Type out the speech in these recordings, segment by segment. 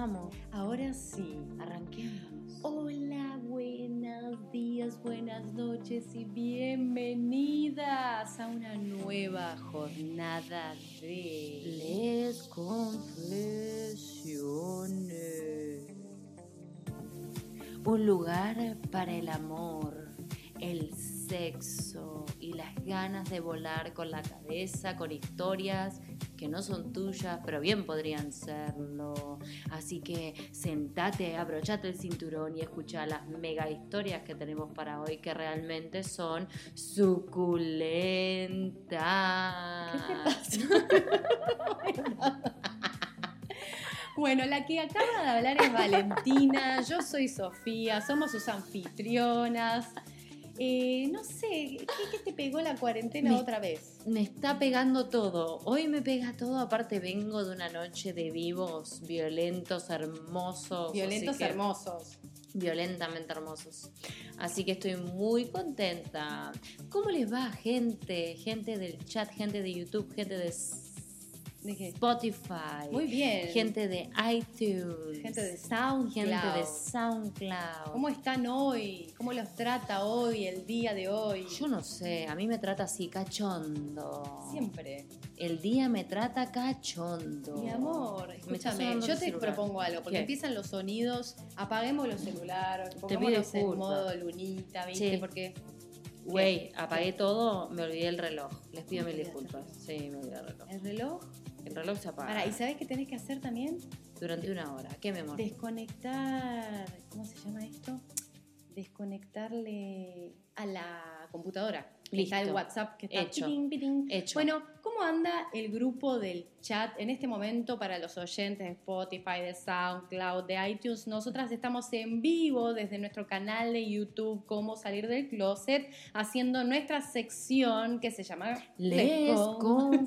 Vamos. Ahora sí. Arranquemos. Hola, buenos días, buenas noches y bienvenidas a una nueva jornada de Les confesiones. Un lugar para el amor, el sexo y las ganas de volar con la cabeza, con historias que no son tuyas, pero bien podrían serlo. Así que sentate, abrochate el cinturón y escucha las mega historias que tenemos para hoy, que realmente son suculentas. ¿Qué te pasa? Bueno, la que acaba de hablar es Valentina, yo soy Sofía, somos sus anfitrionas. Eh, no sé, ¿qué, qué te pegó la cuarentena Me- otra vez? Me está pegando todo. Hoy me pega todo. Aparte, vengo de una noche de vivos, violentos, hermosos. Violentos que- hermosos. Violentamente hermosos. Así que estoy muy contenta. ¿Cómo les va, gente? Gente del chat, gente de YouTube, gente de ¿De qué? Spotify. Muy bien. Gente de iTunes. Gente de SoundCloud. Gente de SoundCloud. ¿Cómo están hoy? ¿Cómo los trata hoy, el día de hoy? Yo no sé, a mí me trata así, cachondo. Siempre. El día me trata cachondo. Mi amor, escúchame, yo te celular. propongo algo, porque ¿Qué? empiezan los sonidos, apaguemos los celulares, pongámonos en modo lunita, ¿viste? Sí. Porque Güey, apagué todo, me olvidé el reloj. Les pido ¿Te mil disculpas. Sí, me olvidé el reloj. el reloj... El reloj se apaga Para, ¿y sabes qué tenés que hacer también? durante una hora. ¿Qué me amor? Desconectar, ¿cómo se llama esto? Desconectarle a la computadora. Que Está el Listo. WhatsApp que está Hecho. Hecho. Bueno, ¿cómo anda el grupo del chat en este momento para los oyentes de Spotify, de SoundCloud, de iTunes? Nosotras estamos en vivo desde nuestro canal de YouTube Cómo salir del closet, haciendo nuestra sección que se llama Les Con-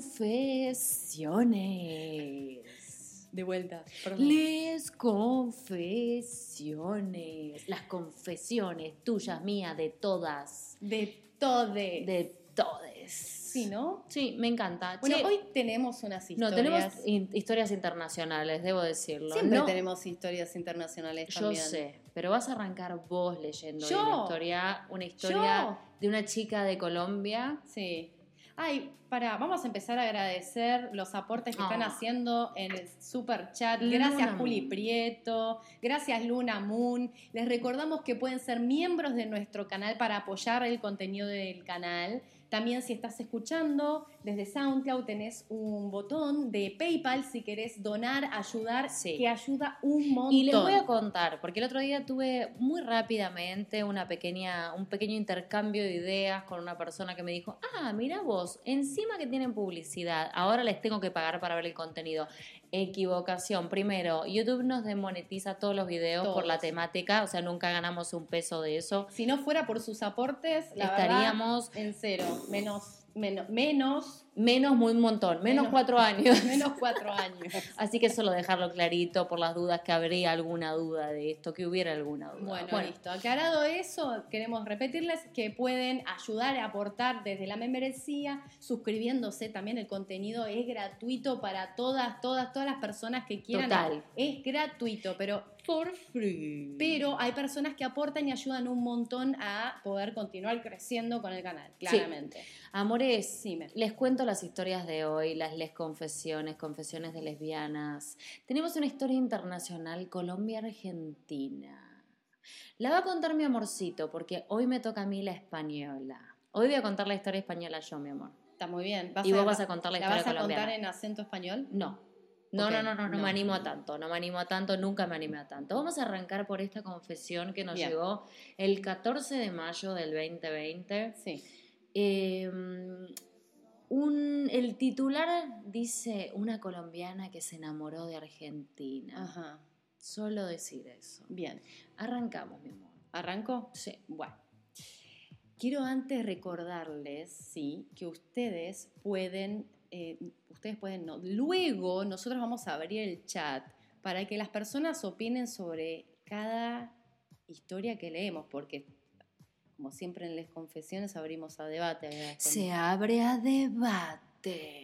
confesiones. De vuelta. perdón. Les confesiones. Las confesiones tuyas, mías, de todas. De todo. De todes. Sí, ¿no? Sí, me encanta. Bueno, Che, hoy tenemos unas historias. no, tenemos in- historias internacionales, debo decirlo. Siempre No- tenemos historias internacionales Yo también. sé, pero vas a arrancar vos leyendo Yo. una historia, una historia Yo. de una chica de Colombia. Sí. Ay, para, vamos a empezar a agradecer los aportes que están Ah. haciendo en el super chat. Luna Gracias Juli Moon. Prieto, gracias Luna Moon. Les recordamos que pueden ser miembros de nuestro canal para apoyar el contenido del canal. También si estás escuchando desde SoundCloud tenés un botón de PayPal si querés donar, ayudar, Sí. que ayuda un montón. Y les voy a contar, porque el otro día tuve muy rápidamente una pequeña, un pequeño intercambio de ideas con una persona que me dijo, ah, mira vos, encima que tienen publicidad, ahora les tengo que pagar para ver el contenido. Equivocación. Primero, YouTube nos demonetiza todos los videos por la temática, o sea, nunca ganamos un peso de eso. Si no fuera por sus aportes, la Estaríamos verdad, en cero, menos, menos, menos, menos muy un montón, menos Menos. cuatro años. menos cuatro años. Así que solo dejarlo clarito por las dudas que habría alguna duda de esto, que hubiera alguna duda. Bueno, listo. Aclarado eso, queremos repetirles que pueden ayudar a aportar desde la membresía, suscribiéndose también. El contenido es gratuito para todas, todas, todas las personas que quieran. Total. Es gratuito, pero, for free. pero hay personas que aportan y ayudan un montón a poder continuar creciendo con el canal, claramente. Amores, Decime. les cuento las historias de hoy, las les confesiones, confesiones de lesbianas. Tenemos una historia internacional Colombia-Argentina. La va a contar mi amorcito, porque hoy me toca a mí la española. Hoy voy a contar la historia española yo, mi amor. Está muy bien. Y vos vas a contar la ¿La historia vas a colombiana. contar en acento español? No. No, no, no, no, no, no. me animo a tanto, no me animo a tanto, nunca me animé a tanto. Vamos a arrancar por esta confesión que nos Bien. llegó el 14 de mayo del 2020. Sí. Eh, un, el titular dice una colombiana que se enamoró de Argentina. Ajá. Solo decir eso. Bien. Arrancamos, mi amor. ¿Arranco? Sí. Bueno. Quiero antes recordarles, sí, que ustedes pueden, eh, ustedes pueden, no, luego nosotros vamos a abrir el chat para que las personas opinen sobre cada historia que leemos, porque como siempre en las confesiones abrimos a debate. Se abre a debate.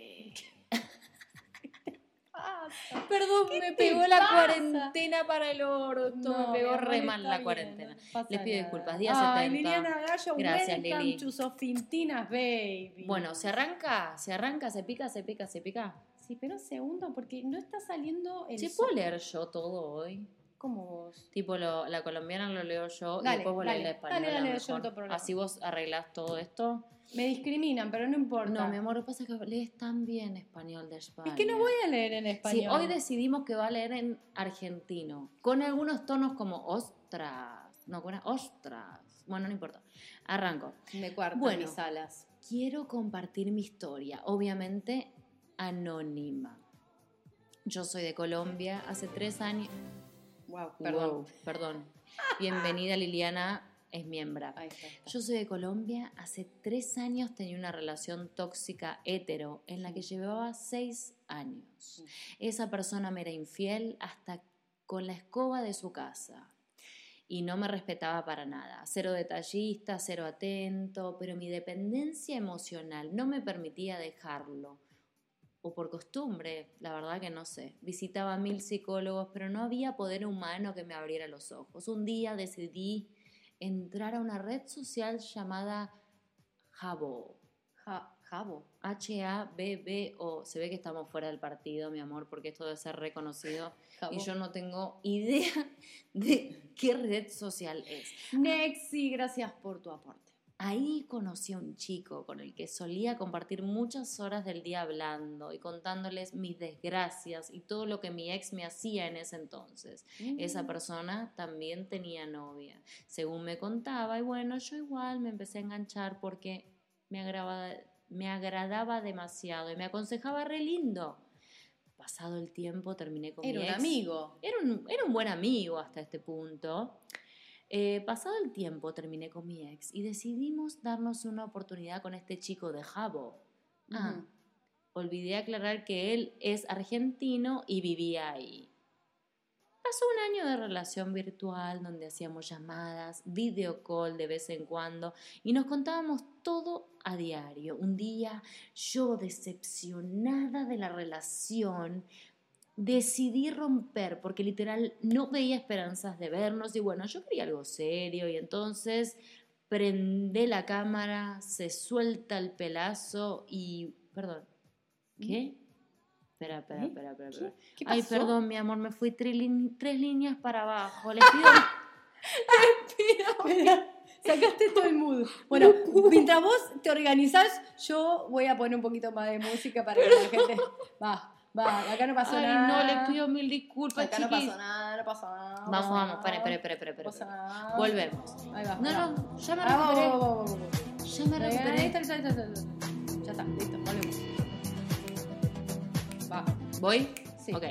Pasa? Perdón, ¿Qué me pegó la pasa? cuarentena para el orto. No, me pegó amor, re mal la bien, cuarentena. no Les pido nada. disculpas, día Ay, 70. Liliana Gallo, Gracias, Lili. to Sofintinas, baby. Bueno, ¿se arranca? ¿Se arranca? ¿Se pica? ¿Se pica? ¿Se pica? Sí, pero un segundo, porque no está saliendo el... ¿Se puedo leer yo todo hoy? ¿Cómo vos? Tipo, lo- la colombiana lo leo yo Dale, y después vos lees la española. dale, dale, yo mejor. no tengo problema. Así vos arreglás todo esto. Me discriminan, pero no importa. No, mi amor, lo que pasa es que lees tan bien español de España. Es que no voy a leer en español. Sí, hoy decidimos que va a leer en argentino, con algunos tonos como ostras, no, con ostras. Bueno, no importa. Arranco. Me cuartan Bueno. mis alas. Quiero compartir mi historia, obviamente anónima. Yo soy de Colombia, hace tres años. Wow, perdón. Wow, perdón. Bienvenida Liliana, es miembro. Yo soy de Colombia, hace tres años tenía una relación tóxica hetero en la que llevaba seis años. Esa persona me era infiel hasta con la escoba de su casa y no me respetaba para nada. Cero detallista, cero atento, pero mi dependencia emocional no me permitía dejarlo. O por costumbre, la verdad que no sé. Visitaba a mil psicólogos, pero no había poder humano que me abriera los ojos. Un día decidí entrar a una red social llamada Jabo. Ja- Jabo. H-A-B-B-O. Se ve que estamos fuera del partido, mi amor, porque esto debe ser reconocido. Jabo. Y yo no tengo idea de qué red social es. Nexi, gracias por tu aporte. Ahí conocí a un chico con el que solía compartir muchas horas del día hablando y contándoles mis desgracias y todo lo que mi ex me hacía en ese entonces. Esa Mm. persona también tenía novia, según me contaba, y bueno, yo igual me empecé a enganchar porque me agradaba, me agradaba demasiado y me aconsejaba re lindo. Pasado el tiempo terminé con Era mi un ex. amigo. Era un, era un buen amigo hasta este punto. Eh, pasado el tiempo terminé con mi ex y decidimos darnos una oportunidad con este chico de Jabo. Ah, olvidé aclarar que él es argentino y vivía ahí. Pasó un año de relación virtual donde hacíamos llamadas, video call de vez en cuando y nos contábamos todo a diario. Un día yo decepcionada de la relación decidí romper porque literal no veía esperanzas de vernos y bueno, yo quería algo serio y entonces prende la cámara, se suelta el pelazo y... Perdón. ¿Qué? Espera, espera, ¿Eh? espera, espera. espera. ¿Qué Ay, pasó? perdón, mi amor, me fui tres, líneas para abajo. Les pido... Mira, Sacaste todo el mood. Bueno, mientras vos te organizás, yo voy a poner un poquito más de música para que la gente. Va, va, acá no pasó Ay, nada. no, les pido mil disculpas, Acá no chiquis. pasó nada, no pasó nada. no Vamos, pasó vamos, nada, espera, espera, espera, espera, no pasó espera. nada. Volvemos. Ahí va. No, va. no, ya me Ah, vamos, recuperé. vamos, vamos, vamos. Ya me recuperé. ahí está, ahí está, ahí está. Ya está, listo, volvemos. Va. ¿Voy? Sí. Ok.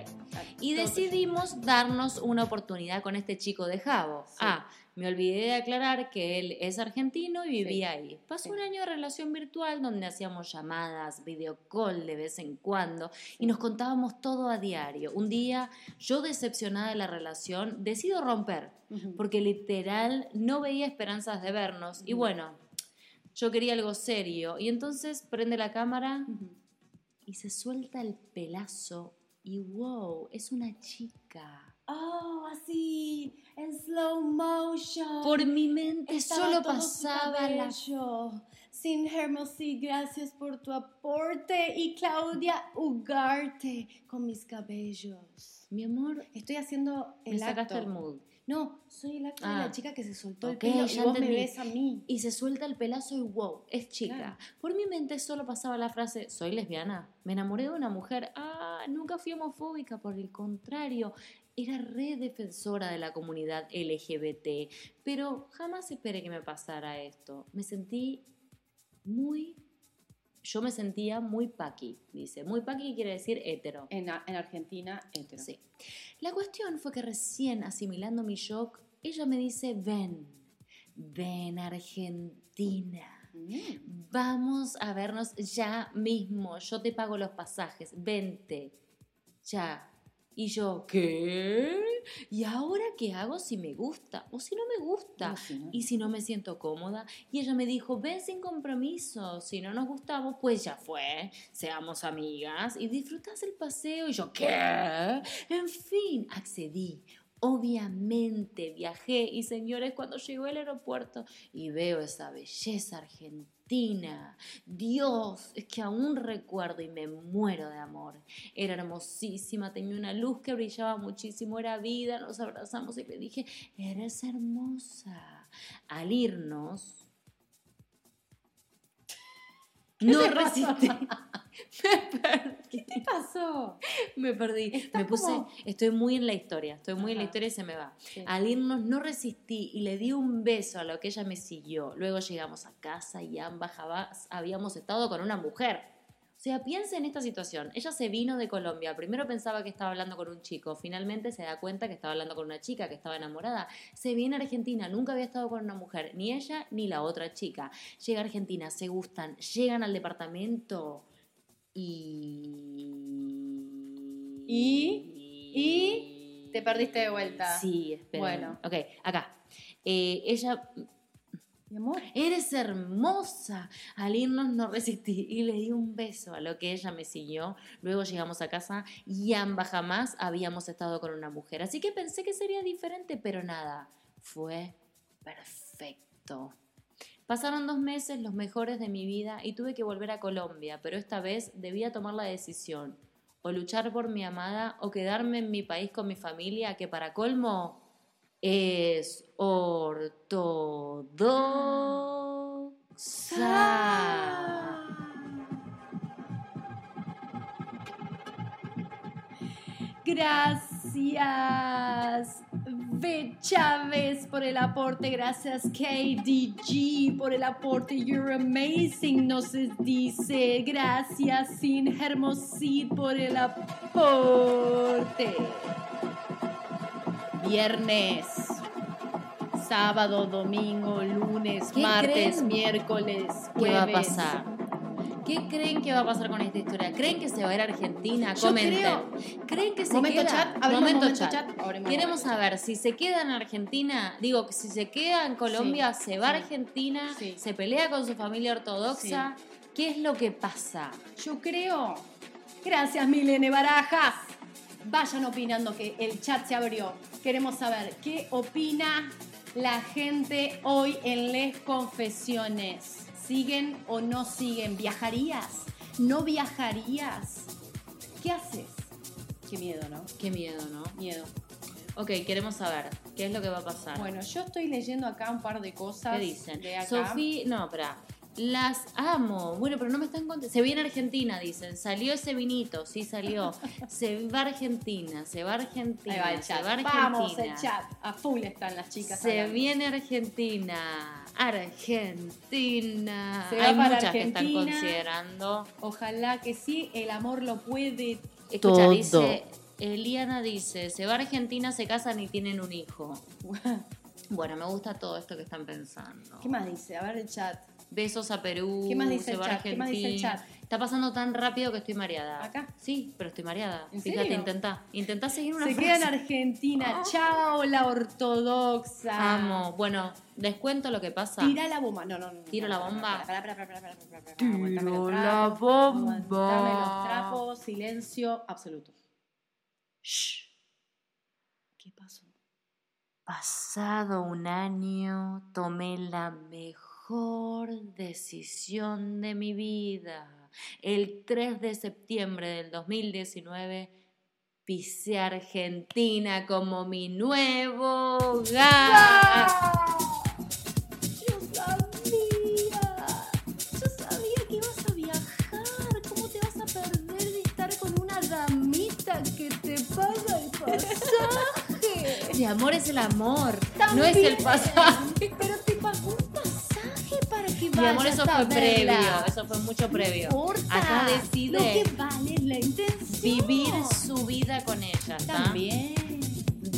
Y decidimos darnos una oportunidad con este chico de Jabo. Sí. Ah, me olvidé de aclarar que él es argentino y vivía ahí. Pasó Sí. un año de relación virtual donde hacíamos llamadas, video call de vez en cuando y nos contábamos todo a diario. Un día, yo decepcionada de la relación, decido romper porque literal no veía esperanzas de vernos. Y bueno, yo quería algo serio. Y entonces prende la cámara y se suelta el pelazo y wow, es una chica. Oh, así, en slow motion. Por mi mente Estaba solo pasaba la... Sin Hermosi, gracias por tu aporte. Y Claudia Ugarte con mis cabellos. Mi amor, Estoy haciendo el me sacaste acto. el mood. No, soy el acto de Ah. la chica que se soltó Ok, el pelo y vos me ves a mí. Y se suelta el pelazo y wow, es chica. Claro. Por mi mente solo pasaba la frase, soy lesbiana, me enamoré de una mujer. Ah, nunca fui homofóbica, por el contrario, era re defensora de la comunidad LGBT. Pero jamás esperé que me pasara esto. Me sentí muy... Yo me sentía muy paqui, dice. Muy paqui quiere decir hetero. En, en Argentina, hetero. Sí. La cuestión fue que recién asimilando mi shock, ella me dice, ven, ven Argentina. Mm. Vamos a vernos ya mismo. Yo te pago los pasajes. Vente. Ya. Y yo, ¿qué? ¿Y ahora qué hago si me gusta o si no me gusta? No, sí, ¿no? Y si no me siento cómoda. Y ella me dijo, ven sin compromiso. Si no nos gustamos, pues ya fue. Seamos amigas y disfrutas el paseo. Y yo, ¿qué? En fin, accedí. Obviamente viajé y señores, cuando llegó al aeropuerto y veo esa belleza argentina, Dios, es que aún recuerdo y me muero de amor. Era hermosísima, tenía una luz que brillaba muchísimo, era vida, nos abrazamos y le dije, eres hermosa. Al irnos, no resistí. Me perdí. ¿Qué te pasó? Me perdí. Me puse, como- estoy muy en la historia, estoy muy en la historia y se me va. Sí. Al irnos no resistí y le di un beso a lo que ella me siguió. Luego llegamos a casa y ambas habíamos estado con una mujer. O sea, piensa en esta situación. Ella se vino de Colombia. Primero pensaba que estaba hablando con un chico. Finalmente se da cuenta que estaba hablando con una chica, que estaba enamorada. Se viene a Argentina. Nunca había estado con una mujer. Ni ella ni la otra chica. Llega a Argentina, se gustan. Llegan al departamento y... Y- y te perdiste de vuelta. Sí, espera. Bueno. Ok, acá. Eh, ella, Mi amor. eres hermosa. Al irnos no resistí y le di un beso a lo que ella me siguió. Luego llegamos a casa y ambas jamás habíamos estado con una mujer. Así que pensé que sería diferente, pero nada. Fue perfecto. Pasaron dos meses, los mejores de mi vida, y tuve que volver a Colombia, pero esta vez debía tomar la decisión, o luchar por mi amada, o quedarme en mi país con mi familia, que para colmo es ortodoxa. Gracias, V. Chávez, por el aporte. Gracias, KDG, por el aporte. You're amazing, nos dice. Gracias, Sin Hermosid, por el aporte. Viernes, sábado, domingo, lunes, ¿Qué martes, creen miércoles, ¿Qué va a jueves. pasar? ¿Qué creen que va a pasar con esta historia? ¿Creen que se va a ir a Argentina? Yo Comenten. creo- ¿Creen que se Momento queda? chat, momento, momento chat. Queremos saber si se queda en Argentina, digo, si se queda en Colombia, Sí, se va a Argentina, sí. se pelea con su familia ortodoxa. ¿Qué es lo que pasa? Yo creo. Gracias, Milene Barajas. Vayan opinando que el chat se abrió. Queremos saber qué opina la gente hoy en Les Confesiones. ¿Siguen o no siguen? ¿Viajarías? ¿No viajarías? ¿Qué haces? Qué miedo, ¿no? Qué miedo, ¿no? Miedo. Ok, queremos saber qué es lo que va a pasar. Bueno, yo estoy leyendo acá un par de cosas. ¿Qué dicen? De acá. Sofía, no, espera. Las amo. Bueno, pero no me están contando. Se viene a Argentina, dicen. Salió ese vinito, sí salió. Se va a Argentina, se va a Argentina. Ahí va el se chat. va a Argentina. Vamos, el chat. A full están las chicas. Se hablando. viene a Argentina. Argentina. Se va Hay para muchas que están Argentina. considerando. Ojalá que sí, el amor lo puede Escucha, Todo. dice. Eliana dice: Se va a Argentina, se casan y tienen un hijo. Bueno, me gusta todo esto que están pensando. ¿Qué más dice? A ver el chat. Besos a Perú. ¿Qué más dice se el chat? ¿Qué más dice el Argentina. chat? Está pasando tan rápido que estoy mareada. ¿Acá? Sí, pero estoy mareada. ¿En Fíjate, serio? intentá. Intentá seguir una Se frase. queda en Argentina. Chao, la ortodoxa. Amo. Bueno, les cuento lo que pasa. Tira la bomba. No, no, no. Tiro la bomba. Tiro la bomba. Aguantame los trapos. Silencio absoluto. Shh. ¿Qué pasó? Pasado un año, tomé la mejor decisión de mi vida. El 3 de septiembre del 2019 pisé Argentina como mi nuevo hogar. Yo sabía. Yo sabía que ibas a viajar. ¿Cómo te vas a perder de estar con una damita que te paga el pasaje? Mi amor es el amor, no es el pasaje. Pero Mi amor, eso fue previo, eso fue mucho previo. No importa. Acá Lo decide que vale la intención. vivir su vida con ella, ¿está? También.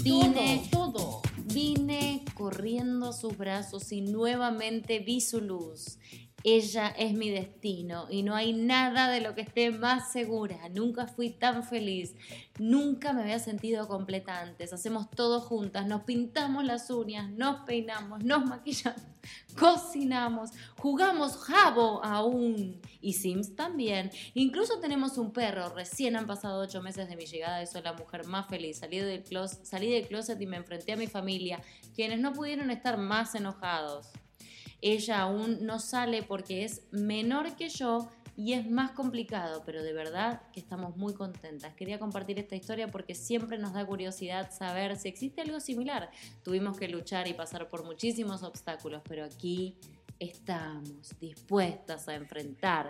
Vine, Todo, todo. vine corriendo a sus brazos y nuevamente vi su luz. Ella es mi destino y no hay nada de lo que esté más segura. Nunca fui tan feliz. Nunca me había sentido completa antes. Hacemos todo juntas. Nos pintamos las uñas, nos peinamos, nos maquillamos, cocinamos, jugamos jabo aún y Sims también. Incluso tenemos un perro. Recién han pasado ocho meses de mi llegada y soy la mujer más feliz. Salí del, closet, salí del closet y me enfrenté a mi familia, quienes no pudieron estar más enojados. Ella aún no sale porque es menor que yo y es más complicado, pero de verdad que estamos muy contentas. Quería compartir esta historia porque siempre nos da curiosidad saber si existe algo similar. Tuvimos que luchar y pasar por muchísimos obstáculos, pero aquí estamos dispuestas a enfrentar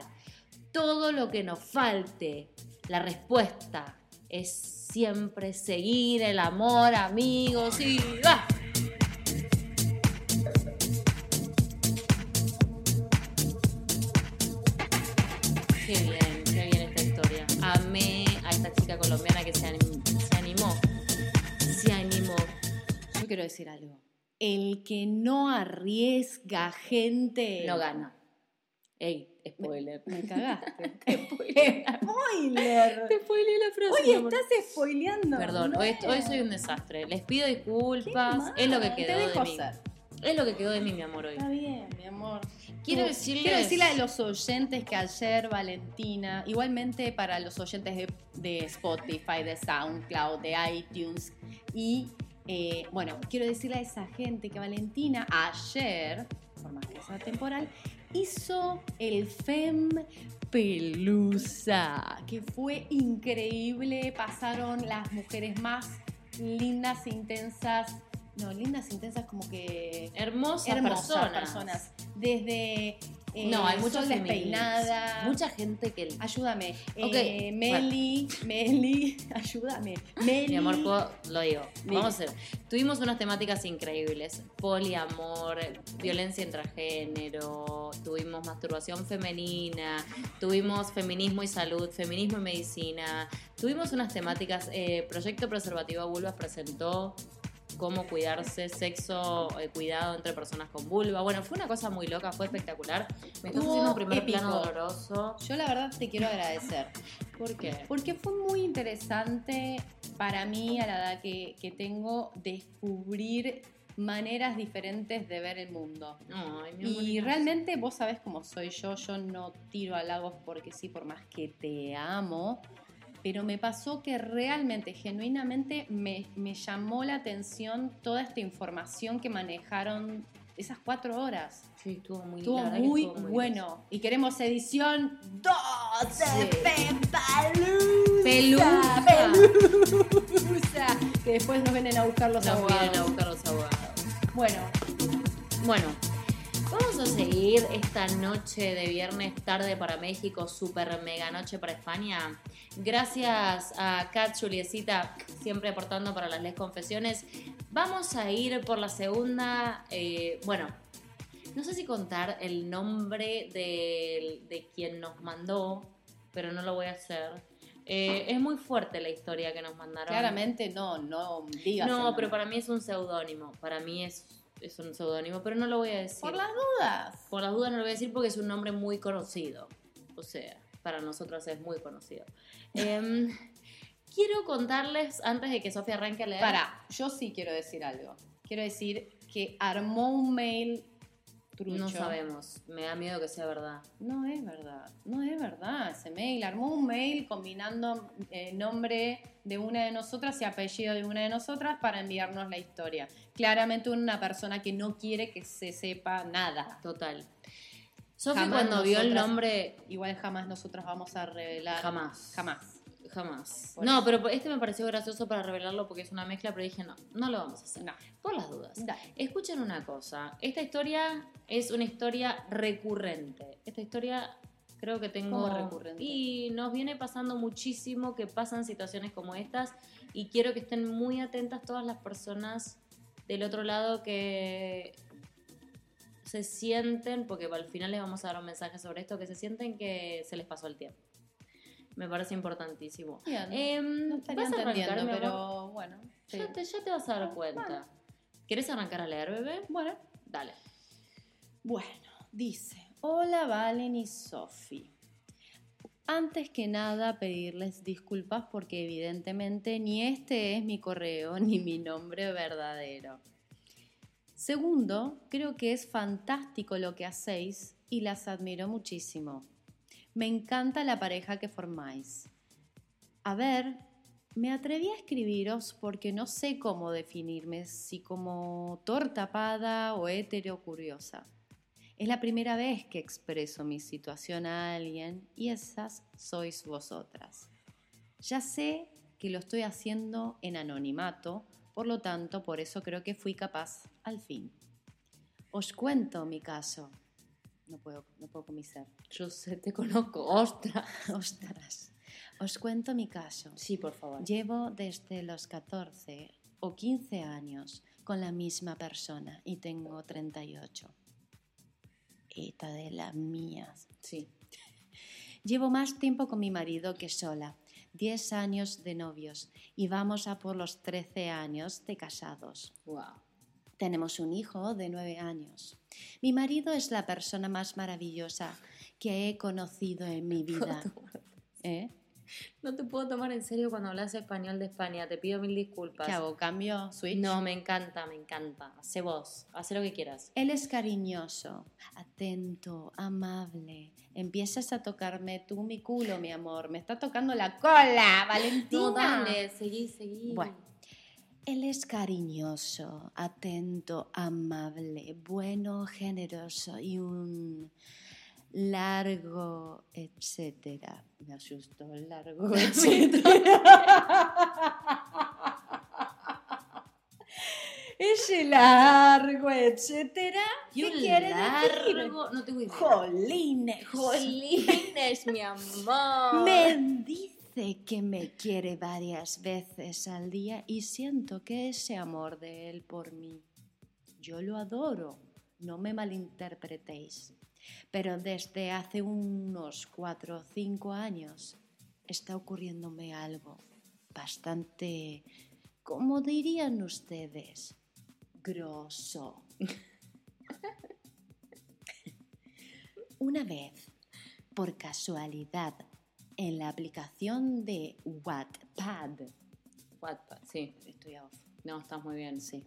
todo lo que nos falte. La respuesta es siempre seguir el amor, amigos, y ¡ah! Qué bien, qué bien esta historia. Amé a esta chica colombiana que se, anim- se animó. Se animó. Yo quiero decir algo. El que no arriesga gente. No gana. Ey, spoiler. Me cagaste. Spoiler. ¡Spoiler! Te spoileé la frase. Oye, estás spoileando. Perdón, No hoy, soy un desastre. Les pido disculpas. Es lo que Te quedó dejo de mí. ser. Es lo que quedó de mí, mi amor, hoy. Está bien, mi amor. Quiero decirles- quiero decirle a los oyentes que ayer Valentina, igualmente para los oyentes de, de Spotify, de SoundCloud, de iTunes, y eh, bueno, quiero decirle a esa gente que Valentina ayer, por más que sea temporal, hizo el FEM Pelusa, que fue increíble. Pasaron las mujeres más lindas, e intensas. No, lindas, intensas como que Hermosas, hermosas personas. personas. Desde eh, No, hay muchas Sol despeinada. Mucha gente que. Ayúdame. Eh, Meli, Meli, ayúdame. Meli. Mi amor, puedo- lo digo. Vamos a hacer. Tuvimos unas temáticas increíbles: poliamor, violencia intragénero, tuvimos masturbación femenina, tuvimos feminismo y salud, feminismo y medicina. Tuvimos unas temáticas. eh, Proyecto Preservativo Vulvas presentó cómo cuidarse, sexo, eh, cuidado entre personas con vulva. Bueno, fue una cosa muy loca, fue espectacular. Me estás Estuvo haciendo un primer épico. plano doloroso. Yo la verdad te quiero agradecer. ¿Por qué? Porque fue muy interesante para mí, a la edad que, que tengo, descubrir maneras diferentes de ver el mundo. Ay, mi amor, Y realmente vos sabés cómo soy yo, yo no tiro halagos porque sí, por más que te amo, pero me pasó que realmente, genuinamente, me, me llamó la atención toda esta información que manejaron esas cuatro horas. Sí, estuvo muy Estuvo muy estuvo muy bueno. Y queremos edición 2 Sí. de Pelusa. Pelusa. Que después nos vienen a buscar los Nos abogados. vienen a buscar los abogados. Bueno, Bueno, vamos a seguir esta noche de viernes tarde para México, super mega noche para España. Gracias a Kat Juliecita, siempre aportando para las Les Confesiones. Vamos a ir por la segunda, eh, bueno, no sé si contar el nombre del- de, quien nos mandó, pero no lo voy a hacer. Eh, es muy fuerte la historia que nos mandaron. claramente no, no digas. No, nombre. pero para mí es un seudónimo. Para mí es, es un seudónimo, pero no lo voy a decir. Por las dudas. Por las dudas no lo voy a decir porque es un nombre muy conocido. O sea, para nosotros es muy conocido. Em, quiero contarles, antes de que Sofía arranque a leer. Para, yo sí quiero decir algo. Quiero decir que armó un mail trucho. No sabemos. Me da miedo que sea verdad. No es verdad, no es verdad ese mail. Armó un mail combinando eh, nombre de una de nosotras y apellido de una de nosotras para enviarnos la historia. Claramente una persona que no quiere que se sepa nada. Total. Jamás cuando vio el nombre. Igual jamás nosotras vamos a revelar. Jamás. Jamás. Jamás. Por No, eso. pero este me pareció gracioso para revelarlo porque es una mezcla, pero dije no, no lo vamos a hacer. No. Por las dudas. Dale. Escuchen una cosa, esta historia es una historia recurrente. Esta historia creo que tengo ¿Cómo recurrente? y nos viene pasando muchísimo que pasan situaciones como estas y quiero que estén muy atentas todas las personas del otro lado que se sienten, porque al final les vamos a dar un mensaje sobre esto, que se sienten que se les pasó el tiempo. Me parece importantísimo. Bien. Em, no estaría ¿Vas arrancar, entendiendo, pero bueno. sí. Ya te, ya te vas a dar cuenta. Bueno. ¿Quieres arrancar a leer, bebé? Bueno. Dale. Bueno, dice, Hola Valen y Sofi. Antes que nada pedirles disculpas porque evidentemente ni este es mi correo ni mi nombre verdadero. Segundo, creo que es fantástico lo que hacéis y las admiro muchísimo. Me encanta la pareja que formáis. A ver, me atreví a escribiros porque no sé cómo definirme, si como tortapada o hetero curiosa. Es la primera vez que expreso mi situación a alguien y esas sois vosotras. Ya sé que lo estoy haciendo en anonimato, por lo tanto, por eso creo que fui capaz al fin. Os cuento mi caso. No puedo, no puedo ser. Yo sé, te conozco. Ostras. Ostras. Os cuento mi caso. Sí, por favor. Llevo desde los 14 o 15 años con la misma persona y tengo 38. Esta de las mías. Sí. Llevo más tiempo con mi marido que sola. 10 años de novios y vamos a por los 13 años de casados. Wow. Tenemos un hijo de 9 años. Mi marido es la persona más maravillosa que he conocido en mi vida. ¿Eh? No te puedo tomar en serio cuando hablas español de España. Te pido mil disculpas. ¿Qué hago? ¿Cambio switch? No, me encanta, me encanta. Hace vos, hace lo que quieras. Él es cariñoso, atento, amable. Empiezas a tocarme tú mi culo, mi amor. Me está tocando la cola, Valentina. No, dale, seguí, seguí. Bueno, él es cariñoso, atento, amable, bueno, generoso y un largo, etcétera. Me asustó el largo, etcétera. Ese largo, etcétera. Y ¿Qué un quiere decir? largo- No tengo idea. Jolines. Jolines, mi amor. Me dice que me quiere varias veces al día y siento que ese amor de él por mí, yo lo adoro, no me malinterpretéis, pero desde hace unos cuatro o cinco años está ocurriéndome algo bastante, como dirían ustedes, grosso. Una vez, por casualidad, en la aplicación de Wattpad, Wattpad, sí. estoy off, No, estás muy bien. sí,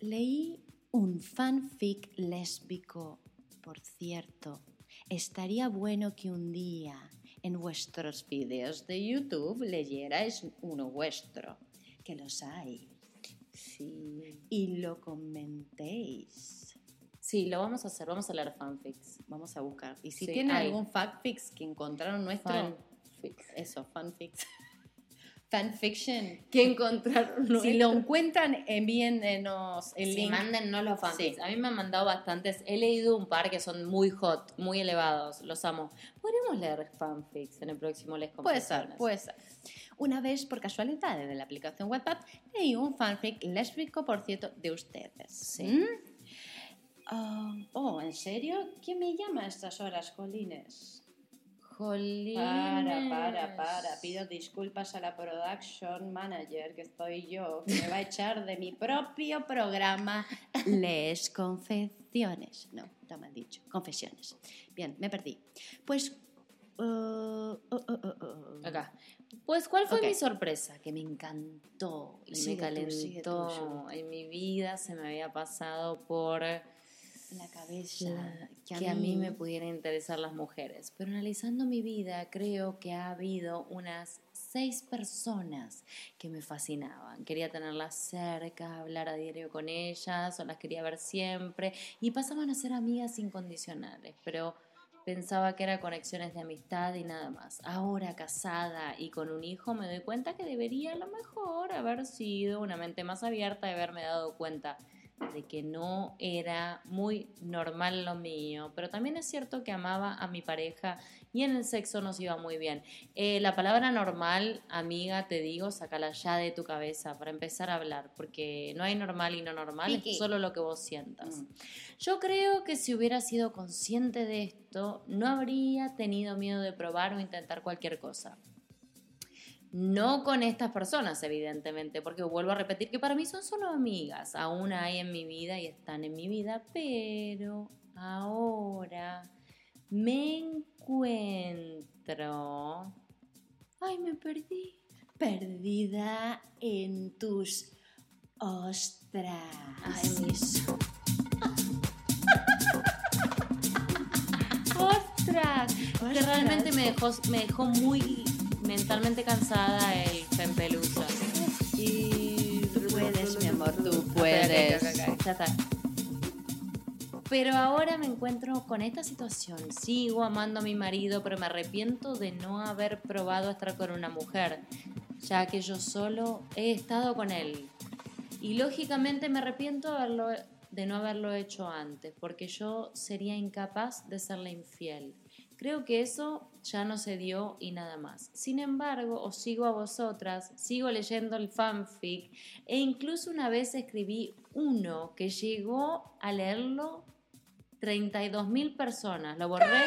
leí un fanfic lésbico, por cierto. Estaría bueno que un día en vuestros vídeos de YouTube leyerais uno vuestro, que los hay, Sí. y lo comentéis. Sí, lo vamos a hacer. Vamos a leer fanfics. Vamos a buscar. Y si Sí, tienen hay. algún fanfics que encontraron nuestro... Fanfics. Eso, fanfics. Fanfiction. ¿Qué encontraron? Si lo encuentran, envíennos el Sí, link. mándennos los fanfics. Sí. A mí me han mandado bastantes. He leído un par que son muy hot, muy elevados. Los amo. Podríamos leer fanfics en el próximo Les Puede ser, puede ser. Una vez, por casualidad, en la aplicación WhatsApp, leí un fanfic lésbico, por cierto, de ustedes. Sí. ¿Mm? Ah, oh, ¿en serio? ¿Quién me llama a estas horas, Colines? Jolines. Para, para, para. Pido disculpas a la production manager, que estoy yo, que me va a echar de mi propio programa Les Confesiones. No, está mal dicho. Confesiones. Bien, me perdí. Pues... uh, uh, uh. Acá. Pues, ¿cuál fue mi sorpresa? Que me encantó y Sigue me tú, sigue tú, calentó. En mi vida se me había pasado por La cabeza. la- que, a mí me pudieran interesar las mujeres. Pero analizando mi vida, creo que ha habido unas seis personas que me fascinaban. Quería tenerlas cerca, hablar a diario con ellas, o las quería ver siempre, y pasaban a ser amigas incondicionales. Pero pensaba que eran conexiones de amistad y nada más. Ahora casada y con un hijo me doy cuenta que debería a lo mejor haber sido una mente más abierta y haberme dado cuenta de que no era muy normal lo mío, pero también es cierto que amaba a mi pareja y en el sexo nos iba muy bien. Eh, la palabra normal, amiga, te digo, sácala ya de tu cabeza para empezar a hablar, porque no hay normal y no normal, Piqui. es solo lo que vos sientas. Mm. Yo creo que si hubiera sido consciente de esto, no habría tenido miedo de probar o intentar cualquier cosa. No con estas personas, evidentemente, porque vuelvo a repetir que para mí son solo amigas. Aún hay en mi vida y están en mi vida, pero ahora me encuentro... Ay, me perdí. Perdida en tus ostras. Ay, mis... ¡Ostras! Que Ostras. realmente me dejó, me dejó muy mentalmente cansada el Fempelusa. Y tú puedes, mi amor, tú puedes. Ya está. Pero ahora me encuentro con esta situación. Sigo amando a mi marido, pero me arrepiento de no haber probado estar con una mujer, ya que yo solo he estado con él. Y lógicamente me arrepiento de no haberlo hecho antes, porque yo sería incapaz de serle infiel. Creo que eso ya no se dio y nada más. Sin embargo, os sigo a vosotras, sigo leyendo el fanfic e incluso una vez escribí uno que llegó a leerlo 32.000 personas. Lo borré,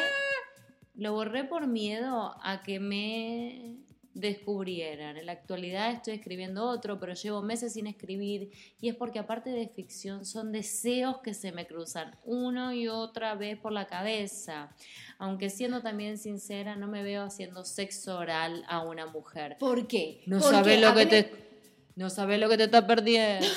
lo borré por miedo a que me descubrieran. En la actualidad estoy escribiendo otro, pero llevo meses sin escribir y es porque aparte de ficción son deseos que se me cruzan una y otra vez por la cabeza. Aunque siendo también sincera, no me veo haciendo sexo oral a una mujer. ¿Por qué? No Porque sabes lo que te no sabes lo que te estás perdiendo.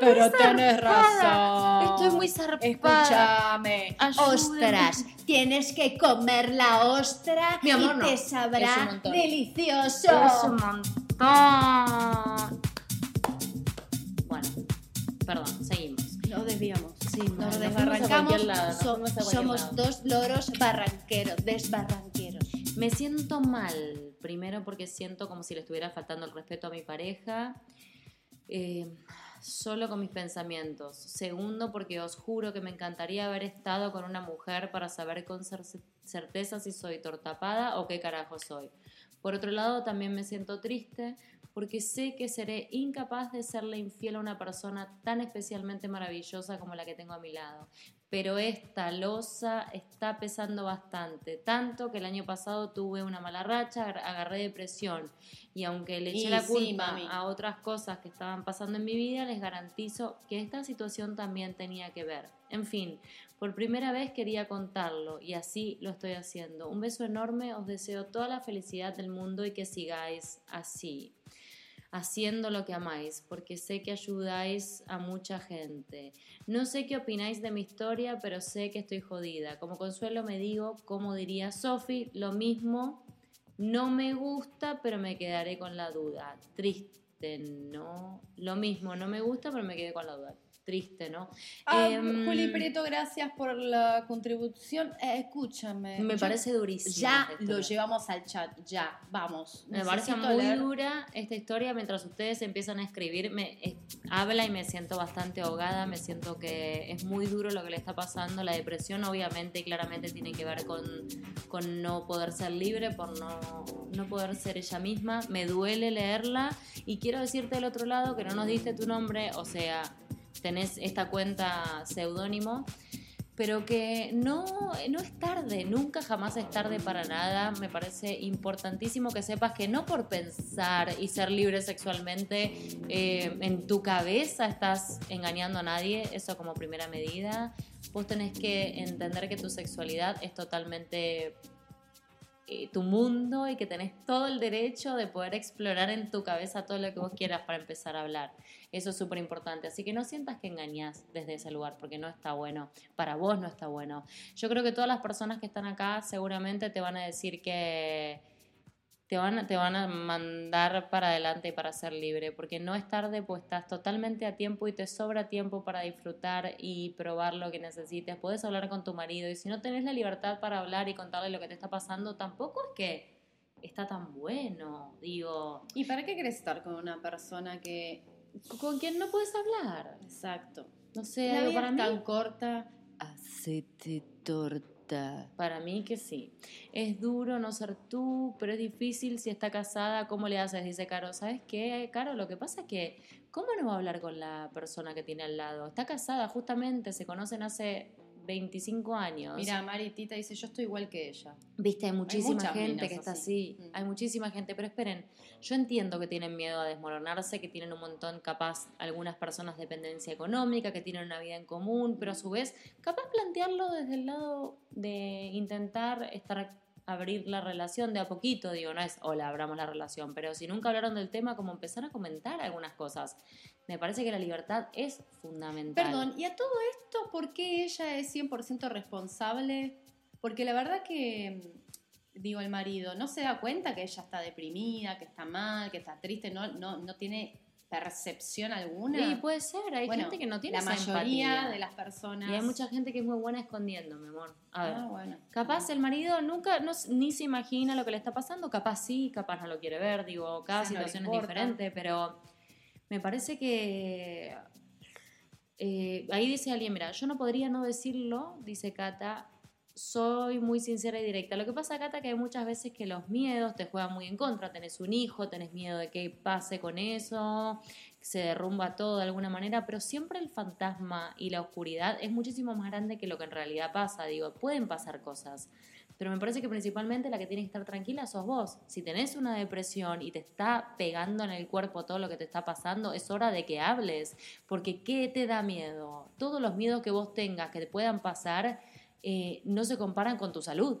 Pero tenés razón. Estoy muy zarpada. Escúchame. Ostras, tienes que comer la ostra Mi amor, y no. te Es un sabrá montón. delicioso. Es un montón. Bueno, perdón, seguimos. Nos desviamos. Sí, Nos desbarrancamos. lado, nos So- somos dos loros barranqueros, desbarranqueros. Me siento mal, primero porque siento como si le estuviera faltando el respeto a mi pareja, eh, solo con mis pensamientos. Segundo porque os juro que me encantaría haber estado con una mujer para saber con cer- certeza si soy tortapada o qué carajo soy. Por otro lado, también me siento triste porque sé que seré incapaz de serle infiel a una persona tan especialmente maravillosa como la que tengo a mi lado. Pero esta losa está pesando bastante, tanto que el año pasado tuve una mala racha, agar- agarré depresión y aunque le eché Y la culpa a otras cosas que estaban pasando en mi vida, les garantizo que esta situación también tenía que ver. En fin, por primera vez quería contarlo y así lo estoy haciendo. Un beso enorme, os deseo toda la felicidad del mundo y que sigáis así haciendo lo que amáis, porque sé que ayudáis a mucha gente. No sé qué opináis de mi historia, pero sé que estoy jodida. Como consuelo me digo, como diría Sophie, lo mismo, no me gusta, pero me quedaré con la duda. Triste, ¿no? Lo mismo, no me gusta, pero me quedé con la duda. Triste, ¿no? Ah, Em, Juli Prieto, gracias por la contribución. Eh, escúchame. Me yo- parece durísimo. Ya lo llevamos al chat, ya, vamos. Me parece muy leer. dura esta historia. Mientras ustedes empiezan a escribir, me eh, habla y me siento bastante ahogada. Me siento que es muy duro lo que le está pasando. La depresión, obviamente y claramente, tiene que ver con, con no poder ser libre, por no, no poder ser ella misma. Me duele leerla. Y quiero decirte del otro lado que no nos diste tu nombre, o sea, tenés esta cuenta seudónimo pero que no, no es tarde, nunca jamás es tarde para nada. Me parece importantísimo que sepas que no por pensar y ser libre sexualmente eh, en tu cabeza estás engañando a nadie, eso como primera medida. Vos tenés que entender que tu sexualidad es totalmente eh, tu mundo y que tenés todo el derecho de poder explorar en tu cabeza todo lo que vos quieras para empezar a hablar. Eso es súper importante. Así que no sientas que engañás desde ese lugar, porque no está bueno. Para vos no está bueno. Yo creo que todas las personas que están acá seguramente te van a decir que te van, a- te van a mandar para adelante y para ser libre, porque no es tarde, pues estás totalmente a tiempo y te sobra tiempo para disfrutar y probar lo que necesites. Puedes hablar con tu marido y si no tenés la libertad para hablar y contarle lo que te está pasando, tampoco es que está tan bueno. Digo, ¿Y para qué querés estar con una persona que... con quien no puedes hablar. Exacto. No sé, La algo vida para es mí. tan corta. Hacete torta. Para mí que sí. Es duro no ser tú, pero es difícil si está casada. ¿Cómo le haces? Dice Caro. ¿Sabes qué, Caro? Lo que pasa es que, ¿cómo no va a hablar con la persona que tiene al lado? Está casada, justamente, se conocen hace 25 años. Mira, Maritita dice, yo estoy igual que ella. Viste, hay muchísima muchas gente que está así. así. Mm. Hay muchísima gente, pero esperen, yo entiendo que tienen miedo a desmoronarse, que tienen un montón, capaz, algunas personas dependencia económica, que tienen una vida en común, pero a su vez, capaz plantearlo desde el lado de intentar estar abrir la relación de a poquito, digo, no es hola, abramos la relación, pero si nunca hablaron del tema, como empezar a comentar algunas cosas. Me parece que la libertad es fundamental. Perdón, ¿y a todo esto por qué ella es 100% responsable? Porque la verdad que, digo, el marido no se da cuenta que ella está deprimida, que está mal, que está triste, no, no, no tiene percepción alguna. Sí, puede ser, hay Bueno, gente que no tiene La esa mayoría empatía. de las personas. Y hay mucha gente que es muy buena escondiendo, mi amor. A ver. Ah, bueno. Capaz el marido nunca, no, ni se imagina lo que le está pasando, capaz sí, capaz no lo quiere ver, digo, cada no le situación es diferente, pero me parece que eh, ahí dice alguien, mira, yo no podría no decirlo, dice Cata, soy muy sincera y directa. Lo que pasa, Cata, que hay muchas veces que los miedos te juegan muy en contra, tenés un hijo, tenés miedo de que pase con eso, se derrumba todo de alguna manera, pero siempre el fantasma y la oscuridad es muchísimo más grande que lo que en realidad pasa. Digo, pueden pasar cosas, pero me parece que principalmente la que tiene que estar tranquila sos vos. Si tenés una depresión y te está pegando en el cuerpo todo lo que te está pasando, es hora de que hables, porque ¿qué te da miedo? Todos los miedos que vos tengas que te puedan pasar eh, no se comparan con tu salud.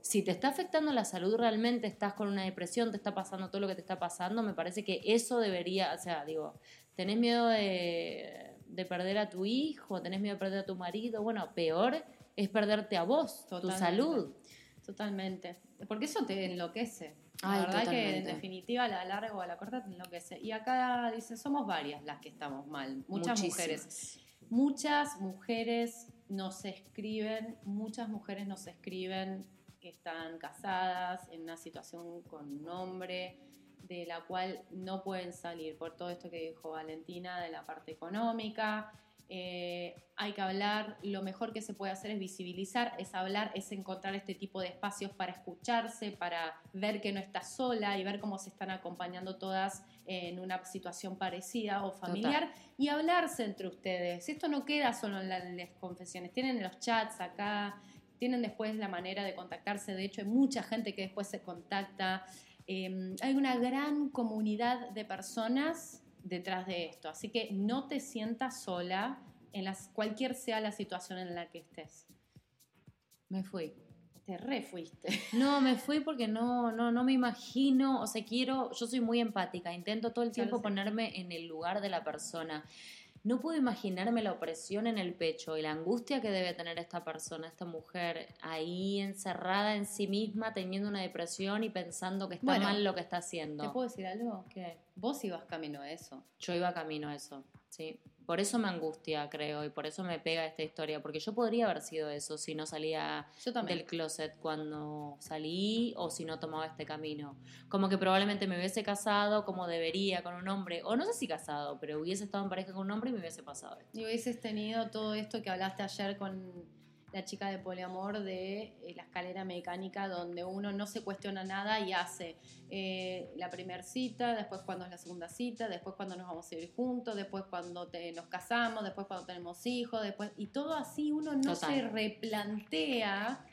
Si te está afectando la salud realmente, estás con una depresión, te está pasando todo lo que te está pasando, me parece que eso debería, o sea, digo, tenés miedo de, de perder a tu hijo, tenés miedo de perder a tu marido, bueno, peor es perderte a vos, tu Totalmente. salud. Totalmente. Porque eso te enloquece. La Ay, verdad que en totalmente. definitiva a la larga o a la corta te enloquece. Y acá dice, somos varias las que estamos mal. Muchas mujeres. Muchas mujeres nos escriben, muchas mujeres nos escriben que están casadas en una situación con un hombre de la cual no pueden salir por todo esto que dijo Valentina de la parte económica. Eh, hay que hablar, lo mejor que se puede hacer es visibilizar, es hablar, es encontrar este tipo de espacios para escucharse, para ver que no está sola y ver cómo se están acompañando todas en una situación parecida o familiar y hablarse entre ustedes. Esto no queda solo en las confesiones, tienen los chats acá, tienen después la manera de contactarse, de hecho hay mucha gente que después se contacta. Eh, hay una gran comunidad de personas detrás de esto, así que no te sientas sola en las, cualquier sea la situación en la que estés. Me fui. Te refuiste. No, me fui porque no, no, no me imagino, o sea, quiero, yo soy muy empática, intento todo el tiempo ponerme en el lugar de la persona. No puedo imaginarme la opresión en el pecho y la angustia que debe tener esta persona, esta mujer, ahí encerrada en sí misma, teniendo una depresión y pensando que está Bueno, mal lo que está ¿Te haciendo. puedo decir algo? ¿Qué? Vos ibas camino a eso. Yo iba camino a eso, sí. Por eso me angustia, creo, y por eso me pega esta historia, porque yo podría haber sido eso si no salía Yo también. del closet cuando salí o si no tomaba este camino. Como que probablemente me hubiese casado como debería con un hombre, o no sé si casado, pero hubiese estado en pareja con un hombre y me hubiese pasado esto. Y hubieses tenido todo esto que hablaste ayer con la chica de poliamor de eh, la escalera mecánica donde uno no se cuestiona nada y hace eh, la primera cita, después cuando es la segunda cita, después cuando nos vamos a ir juntos, después cuando te- nos casamos, después cuando tenemos hijos, después y todo así uno no Total. se replantea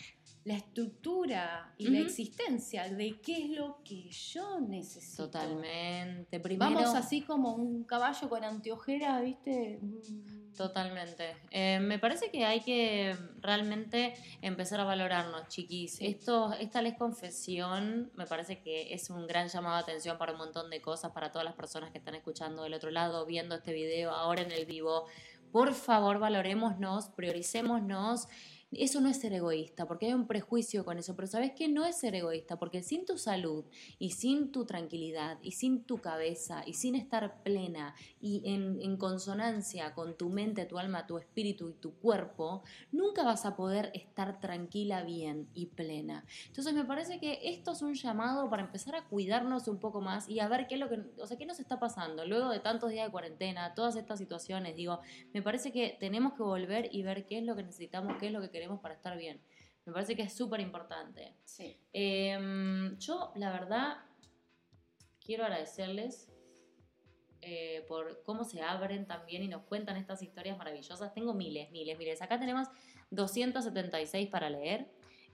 la estructura y la existencia de qué es lo que yo necesito. Totalmente. Primero, Vamos así como un caballo con anteojera, ¿viste? Mm. Totalmente. Eh, me parece que hay que realmente empezar a valorarnos, chiquis. Sí. Esto, esta les confesión me parece que es un gran llamado de atención para un montón de cosas, para todas las personas que están escuchando del otro lado, viendo este video ahora en el vivo. Por favor, valorémonos, prioricémonos. Eso no es ser egoísta, porque hay un prejuicio con eso, pero ¿sabes qué? No es ser egoísta, porque sin tu salud y sin tu tranquilidad y sin tu cabeza y sin estar plena y en, en consonancia con tu mente, tu alma, tu espíritu y tu cuerpo, nunca vas a poder estar tranquila, bien y plena. Entonces me parece que esto es un llamado para empezar a cuidarnos un poco más y a ver qué es lo que, o sea, qué nos está pasando luego de tantos días de cuarentena, todas estas situaciones, digo, me parece que tenemos que volver y ver qué es lo que necesitamos, qué es lo que queremos para estar bien. Me parece que es súper importante. Sí. Em, yo, la verdad, quiero agradecerles eh, por cómo se abren también y nos cuentan estas historias maravillosas. Tengo miles, miles, miles. Acá tenemos 276 para leer.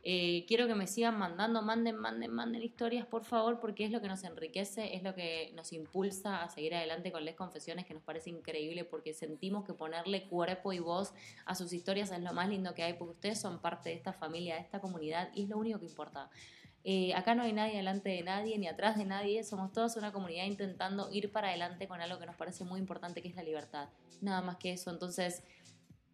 Eh, quiero que me sigan mandando, manden, manden, manden historias, por favor, porque es lo que nos enriquece, es lo que nos impulsa a seguir adelante con Les Confesiones, que nos parece increíble, porque sentimos que ponerle cuerpo y voz a sus historias es lo más lindo que hay, porque ustedes son parte de esta familia, de esta comunidad, y es lo único que importa. Eh, acá no hay nadie delante de nadie ni atrás de nadie, somos todos una comunidad intentando ir para adelante con algo que nos parece muy importante, que es la libertad. Nada más que eso, entonces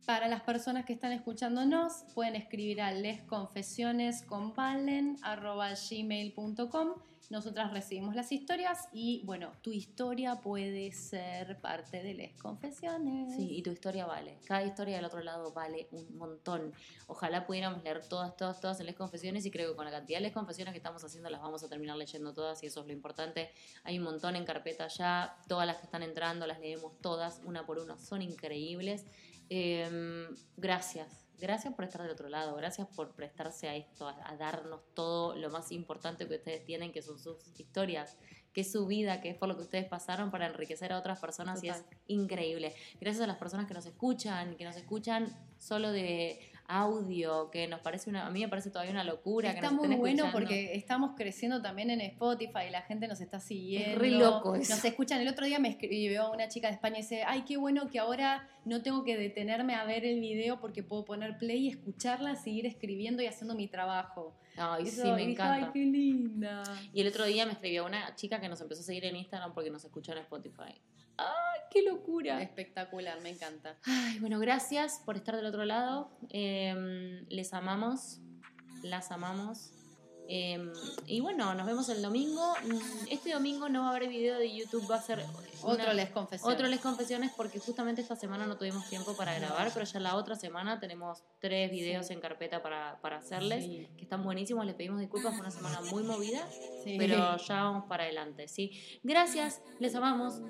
para las personas que están escuchándonos, pueden escribir a lesconfesionesconvalen.gmail.com Nosotras recibimos las historias y, bueno, tu historia puede ser parte de Les Confesiones. Sí, y tu historia vale. Cada historia del otro lado vale un montón. Ojalá pudiéramos leer todas, todas, todas en Les Confesiones y creo que con la cantidad de Les Confesiones que estamos haciendo las vamos a terminar leyendo todas y eso es lo importante. Hay un montón en carpeta ya, todas las que están entrando las leemos todas, una por una, son increíbles. Em, gracias, gracias por estar del otro lado, gracias por prestarse a esto, a, darnos todo lo más importante que ustedes tienen, que son sus historias, que es su vida, que es por lo que ustedes pasaron para enriquecer a otras personas y es increíble. Gracias a las personas que nos escuchan, que nos escuchan solo de audio, que nos parece una, a mí me parece todavía una locura. Está que muy bueno porque estamos creciendo también en Spotify, la gente nos está siguiendo. Es re loco eso. Nos escuchan. El otro día me escribió una chica de España y dice, ay, qué bueno que ahora no tengo que detenerme a ver el video porque puedo poner play y escucharla, seguir escribiendo y haciendo mi trabajo. Ay, sí, me encanta. Ay, qué linda. Y el otro día me escribió una chica que nos empezó a seguir en Instagram porque nos escuchó en Spotify. ¡Ay, qué locura! Espectacular, me encanta. Ay, bueno, gracias por estar del otro lado. Em, les amamos, las amamos. Em, y bueno, nos vemos el domingo. Mm, este domingo no va a haber video de YouTube, va a ser otro Les Confesiones. Otro Les Confesiones porque justamente esta semana no tuvimos tiempo para grabar, pero ya la otra semana tenemos tres videos en carpeta para, para hacerles, que están buenísimos. Les pedimos disculpas, fue una semana muy movida, pero ya vamos para adelante, ¿sí? Gracias, les amamos.